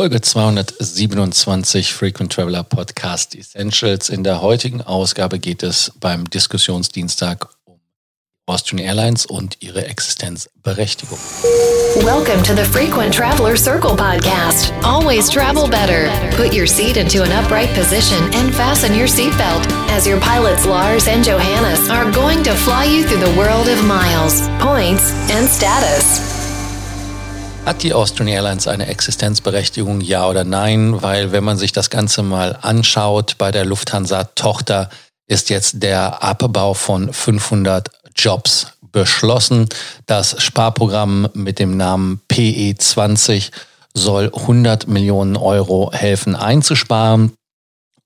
Folge 227 Frequent Traveler Podcast Essentials. In der heutigen Ausgabe geht es beim Diskussionsdienstag um Austrian Airlines und ihre Existenzberechtigung. Welcome to the Frequent Traveler Circle podcast. Always travel better. Put your seat into an upright position and fasten your seatbelt as your pilots Lars and Johannes are going to fly you through the world of miles, points, and status. Hat die Austrian Airlines eine Existenzberechtigung, ja oder nein? Weil wenn man sich das Ganze mal anschaut, bei der Lufthansa-Tochter ist jetzt der Abbau von 500 Jobs beschlossen. Das Sparprogramm mit dem Namen PE20 soll 100 Millionen Euro helfen einzusparen.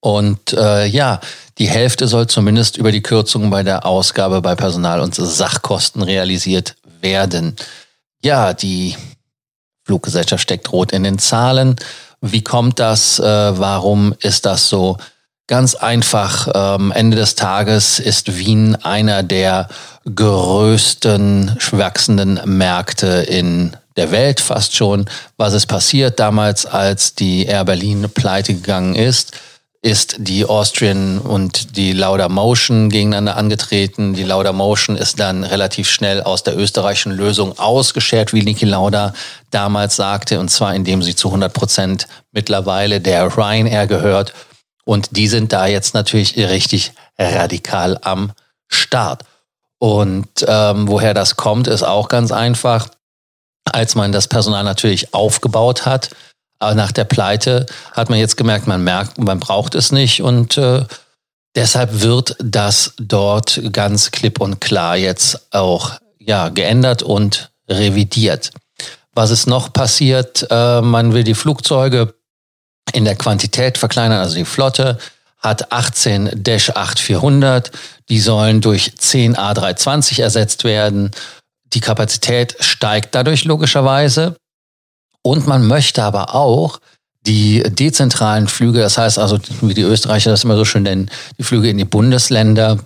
Und äh, ja, die Hälfte soll zumindest über die Kürzungen bei der Ausgabe bei Personal- und Sachkosten realisiert werden. Ja, die Fluggesellschaft steckt rot in den Zahlen. Wie kommt das? Äh, warum ist das so? Ganz einfach, ähm, Ende des Tages ist Wien einer der größten wachsenden Märkte in der Welt fast schon. Was ist passiert damals, als die Air Berlin pleite gegangen ist? Ist die Austrian und die Lauda Motion gegeneinander angetreten. Die Lauda Motion ist dann relativ schnell aus der österreichischen Lösung ausgeschert, wie Niki Lauda damals sagte, und zwar indem sie zu 100 Prozent mittlerweile der Ryanair gehört. Und die sind da jetzt natürlich richtig radikal am Start. Und ähm, woher das kommt, ist auch ganz einfach. Als man das Personal natürlich aufgebaut hat, aber nach der Pleite hat man jetzt gemerkt, man merkt, man braucht es nicht und äh, deshalb wird das dort ganz klipp und klar jetzt auch ja geändert und revidiert. Was ist noch passiert? Äh, man will die Flugzeuge in der Quantität verkleinern, also die Flotte hat 18 Dash 8400, die sollen durch 10 A320 ersetzt werden. Die Kapazität steigt dadurch logischerweise. Und man möchte aber auch die dezentralen Flüge, das heißt also, wie die Österreicher das immer so schön nennen, die Flüge in die Bundesländer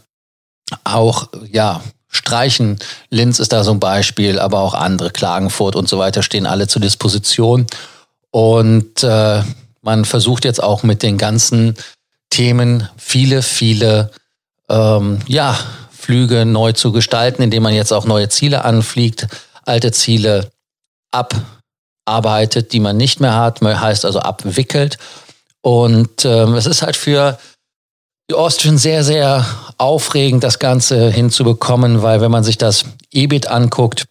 auch, ja, streichen. Linz ist da so ein Beispiel, aber auch andere, Klagenfurt und so weiter, stehen alle zur Disposition. Und äh, man versucht jetzt auch mit den ganzen Themen viele, viele ähm, ja, Flüge neu zu gestalten, indem man jetzt auch neue Ziele anfliegt, alte Ziele ab arbeitet, die man nicht mehr hat, heißt also abwickelt. Und ähm, es ist halt für die Austrian sehr, sehr aufregend, das Ganze hinzubekommen, weil wenn man sich das EBIT anguckt,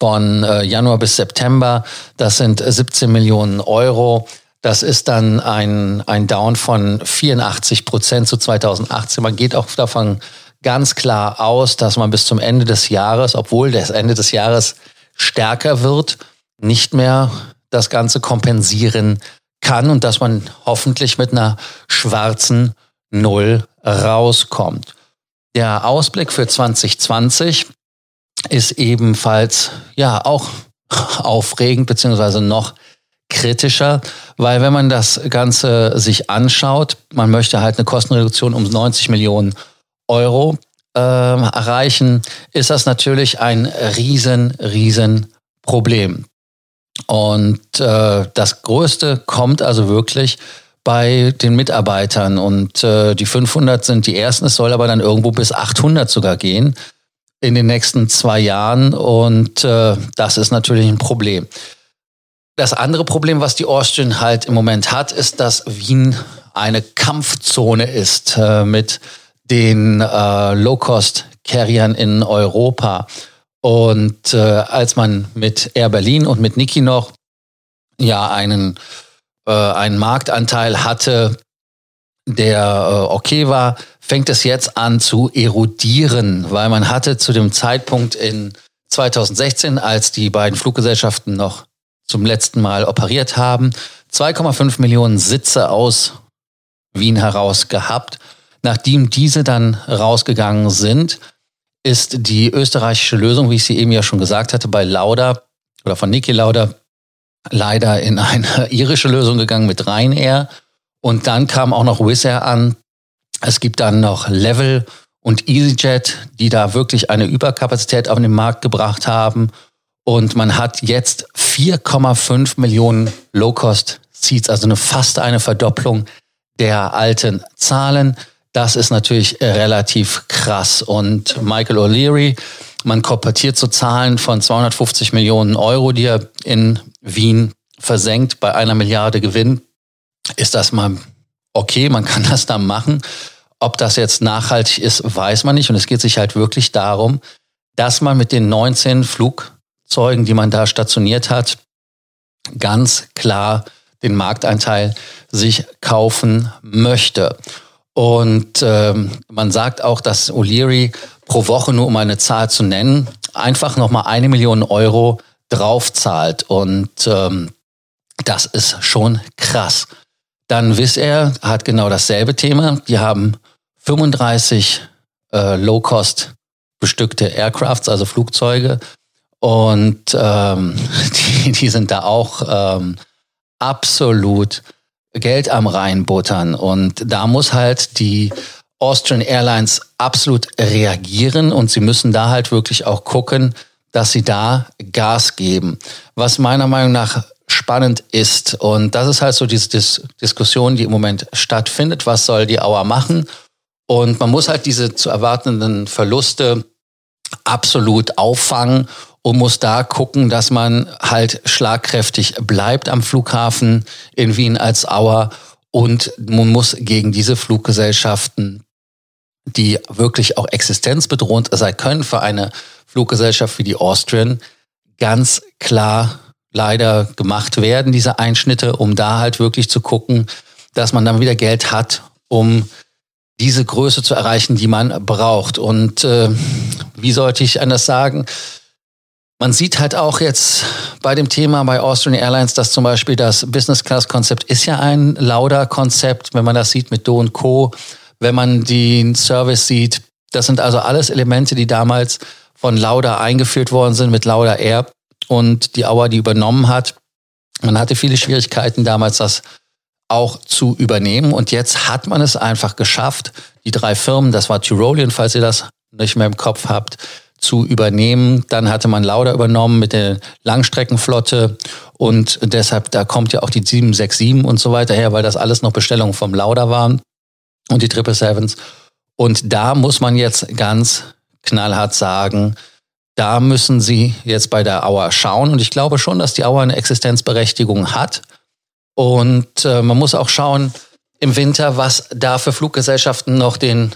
von äh, Januar bis September, das sind 17 Millionen Euro. Das ist dann ein, ein Down von 84 Prozent zu 2018. Man geht auch davon ganz klar aus, dass man bis zum Ende des Jahres, obwohl das Ende des Jahres stärker wird, nicht mehr das Ganze kompensieren kann und dass man hoffentlich mit einer schwarzen Null rauskommt. Der Ausblick für 2020 ist ebenfalls ja auch aufregend beziehungsweise noch kritischer, weil wenn man das Ganze sich anschaut, man möchte halt eine Kostenreduktion um 90 Millionen Euro äh, erreichen, ist das natürlich ein riesen, riesen Problem. Und äh, das Größte kommt also wirklich bei den Mitarbeitern. Und äh, die 500 sind die ersten. Es soll aber dann irgendwo bis 800 sogar gehen in den nächsten zwei Jahren. Und äh, das ist natürlich ein Problem. Das andere Problem, was die Austrian halt im Moment hat, ist, dass Wien eine Kampfzone ist äh, mit den äh, Low-Cost-Carriern in Europa. Und äh, als man mit Air Berlin und mit Niki noch ja einen, äh, einen Marktanteil hatte, der äh, okay war, fängt es jetzt an zu erodieren, weil man hatte zu dem Zeitpunkt in 2016, als die beiden Fluggesellschaften noch zum letzten Mal operiert haben, 2,5 Millionen Sitze aus Wien heraus gehabt. Nachdem diese dann rausgegangen sind, ist die österreichische Lösung, wie ich sie eben ja schon gesagt hatte, bei Lauda oder von Niki Lauda leider in eine irische Lösung gegangen mit Ryanair. Und dann kam auch noch Wizz Air an. Es gibt dann noch Level und EasyJet, die da wirklich eine Überkapazität auf den Markt gebracht haben. Und man hat jetzt 4,5 Millionen Low-Cost-Seats, also eine fast eine Verdopplung der alten Zahlen. Das ist natürlich relativ krass. Und Michael O'Leary, man korportiert so Zahlen von 250 Millionen Euro, die er in Wien versenkt bei einer Milliarde Gewinn. Ist das mal okay? Man kann das dann machen. Ob das jetzt nachhaltig ist, weiß man nicht. Und es geht sich halt wirklich darum, dass man mit den 19 Flugzeugen, die man da stationiert hat, ganz klar den Markteinteil sich kaufen möchte. Und ähm, man sagt auch, dass O'Leary pro Woche, nur um eine Zahl zu nennen, einfach nochmal eine Million Euro draufzahlt. Und ähm, das ist schon krass. Dann wisst er, hat genau dasselbe Thema. Die haben 35 äh, Low-Cost bestückte Aircrafts, also Flugzeuge. Und ähm, die, die sind da auch ähm, absolut Geld am reinbuttern. Und da muss halt die Austrian Airlines absolut reagieren und sie müssen da halt wirklich auch gucken, dass sie da Gas geben. Was meiner Meinung nach spannend ist. Und das ist halt so diese Dis Diskussion, die im Moment stattfindet. Was soll die Auer machen? Und man muss halt diese zu erwartenden Verluste absolut auffangen und muss da gucken, dass man halt schlagkräftig bleibt am Flughafen in Wien als Auer. Und man muss gegen diese Fluggesellschaften, die wirklich auch existenzbedrohend sein können für eine Fluggesellschaft wie die Austrian, ganz klar leider gemacht werden, diese Einschnitte, um da halt wirklich zu gucken, dass man dann wieder Geld hat, um diese Größe zu erreichen, die man braucht. Und äh, wie sollte ich anders sagen? Man sieht halt auch jetzt bei dem Thema bei Austrian Airlines, dass zum Beispiel das Business Class Konzept ist ja ein lauder Konzept, wenn man das sieht mit Do und Co., wenn man den Service sieht. Das sind also alles Elemente, die damals von Lauda eingeführt worden sind mit Lauda Air und die Auer, die übernommen hat. Man hatte viele Schwierigkeiten damals, das auch zu übernehmen. Und jetzt hat man es einfach geschafft, die drei Firmen, das war Tyrolean, falls ihr das nicht mehr im Kopf habt, zu übernehmen. Dann hatte man Lauda übernommen mit der Langstreckenflotte und deshalb, da kommt ja auch die 767 und so weiter her, weil das alles noch Bestellungen vom Lauda waren und die 777s. Und da muss man jetzt ganz knallhart sagen, da müssen Sie jetzt bei der Auer schauen. Und ich glaube schon, dass die Auer eine Existenzberechtigung hat. Und äh, man muss auch schauen im Winter, was da für Fluggesellschaften noch den,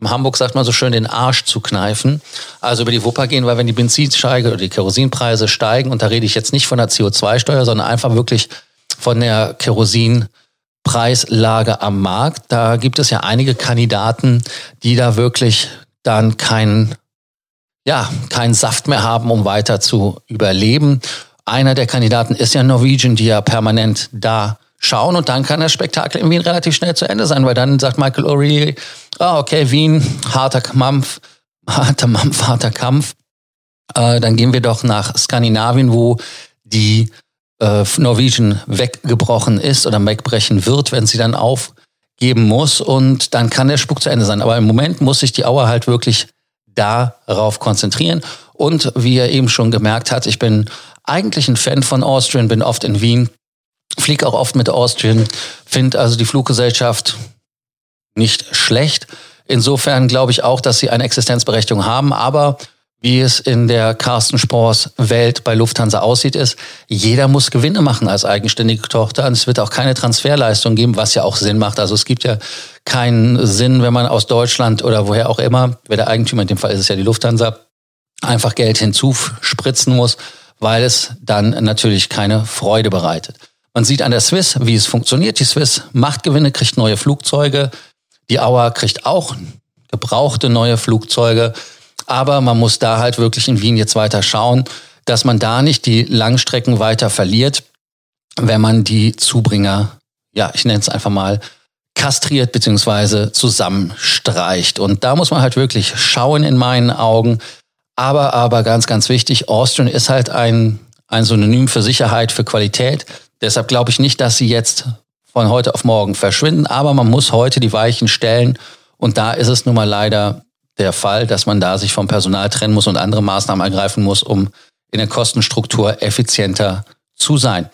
in Hamburg sagt man so schön, den Arsch zu kneifen. Also über die Wupper gehen, weil wenn die Benzinsteige oder die Kerosinpreise steigen, und da rede ich jetzt nicht von der CO2-Steuer, sondern einfach wirklich von der Kerosinpreislage am Markt. Da gibt es ja einige Kandidaten, die da wirklich dann keinen ja, keinen Saft mehr haben, um weiter zu überleben. Einer der Kandidaten ist ja Norwegian, die ja permanent da schauen und dann kann das Spektakel Wien relativ schnell zu Ende sein, weil dann sagt Michael O'Reilly, ah, okay, Wien, harter Kampf, harter Mampf, harter Kampf. Äh, dann gehen wir doch nach Skandinavien, wo die äh, Norwegian weggebrochen ist oder wegbrechen wird, wenn sie dann aufgeben muss und dann kann der Spuk zu Ende sein. Aber im Moment muss sich die Auer halt wirklich darauf konzentrieren. Und wie er eben schon gemerkt hat, ich bin eigentlich ein Fan von Austrian, bin oft in Wien, fliege auch oft mit Austrian, finde also die Fluggesellschaft nicht schlecht. Insofern glaube ich auch, dass sie eine Existenzberechtigung haben, aber wie es in der Carsten Spors Welt bei Lufthansa aussieht, ist, jeder muss Gewinne machen als eigenständige Tochter. Und es wird auch keine Transferleistung geben, was ja auch Sinn macht. Also es gibt ja keinen Sinn, wenn man aus Deutschland oder woher auch immer, wer der Eigentümer, in dem Fall ist es ja die Lufthansa, einfach Geld hinzuspritzen muss, weil es dann natürlich keine Freude bereitet. Man sieht an der Swiss, wie es funktioniert. Die Swiss macht Gewinne, kriegt neue Flugzeuge. Die Auer kriegt auch gebrauchte neue Flugzeuge. Aber man muss da halt wirklich in Wien jetzt weiter schauen, dass man da nicht die Langstrecken weiter verliert, wenn man die Zubringer, ja, ich nenne es einfach mal, kastriert beziehungsweise zusammenstreicht. Und da muss man halt wirklich schauen in meinen Augen. Aber, aber ganz, ganz wichtig, Austrian ist halt ein, ein Synonym für Sicherheit, für Qualität. Deshalb glaube ich nicht, dass sie jetzt von heute auf morgen verschwinden, aber man muss heute die Weichen stellen. Und da ist es nun mal leider der Fall, dass man da sich vom Personal trennen muss und andere Maßnahmen ergreifen muss, um in der Kostenstruktur effizienter zu sein.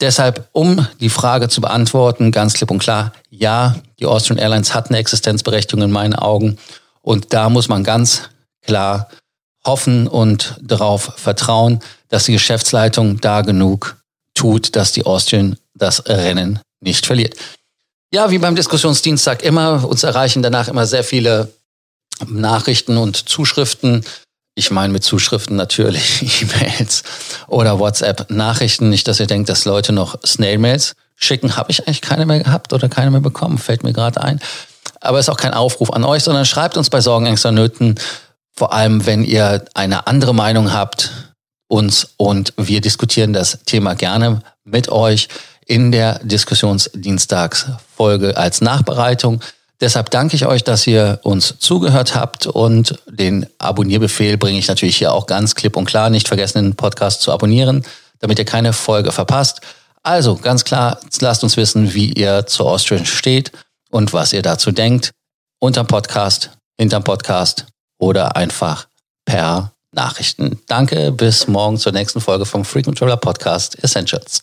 Deshalb, um die Frage zu beantworten, ganz klipp und klar, ja, die Austrian Airlines hat eine Existenzberechtigung in meinen Augen. Und da muss man ganz klar hoffen und darauf vertrauen, dass die Geschäftsleitung da genug tut, dass die Austrian das Rennen nicht verliert. Ja, wie beim Diskussionsdienstag immer, uns erreichen danach immer sehr viele Nachrichten und Zuschriften. Ich meine mit Zuschriften natürlich E-Mails oder WhatsApp-Nachrichten. Nicht, dass ihr denkt, dass Leute noch Snail-Mails schicken. Habe ich eigentlich keine mehr gehabt oder keine mehr bekommen. Fällt mir gerade ein. Aber es ist auch kein Aufruf an euch, sondern schreibt uns bei Sorgen, Ängsten, Nöten. Vor allem, wenn ihr eine andere Meinung habt, uns und wir diskutieren das Thema gerne mit euch in der Diskussionsdienstagsfolge als Nachbereitung. Deshalb danke ich euch, dass ihr uns zugehört habt und den Abonnierbefehl bringe ich natürlich hier auch ganz klipp und klar. Nicht vergessen, den Podcast zu abonnieren, damit ihr keine Folge verpasst. Also ganz klar, lasst uns wissen, wie ihr zu Austrian steht und was ihr dazu denkt. Unterm Podcast, hinterm Podcast oder einfach per Nachrichten. Danke, bis morgen zur nächsten Folge vom Frequent Traveler Podcast Essentials.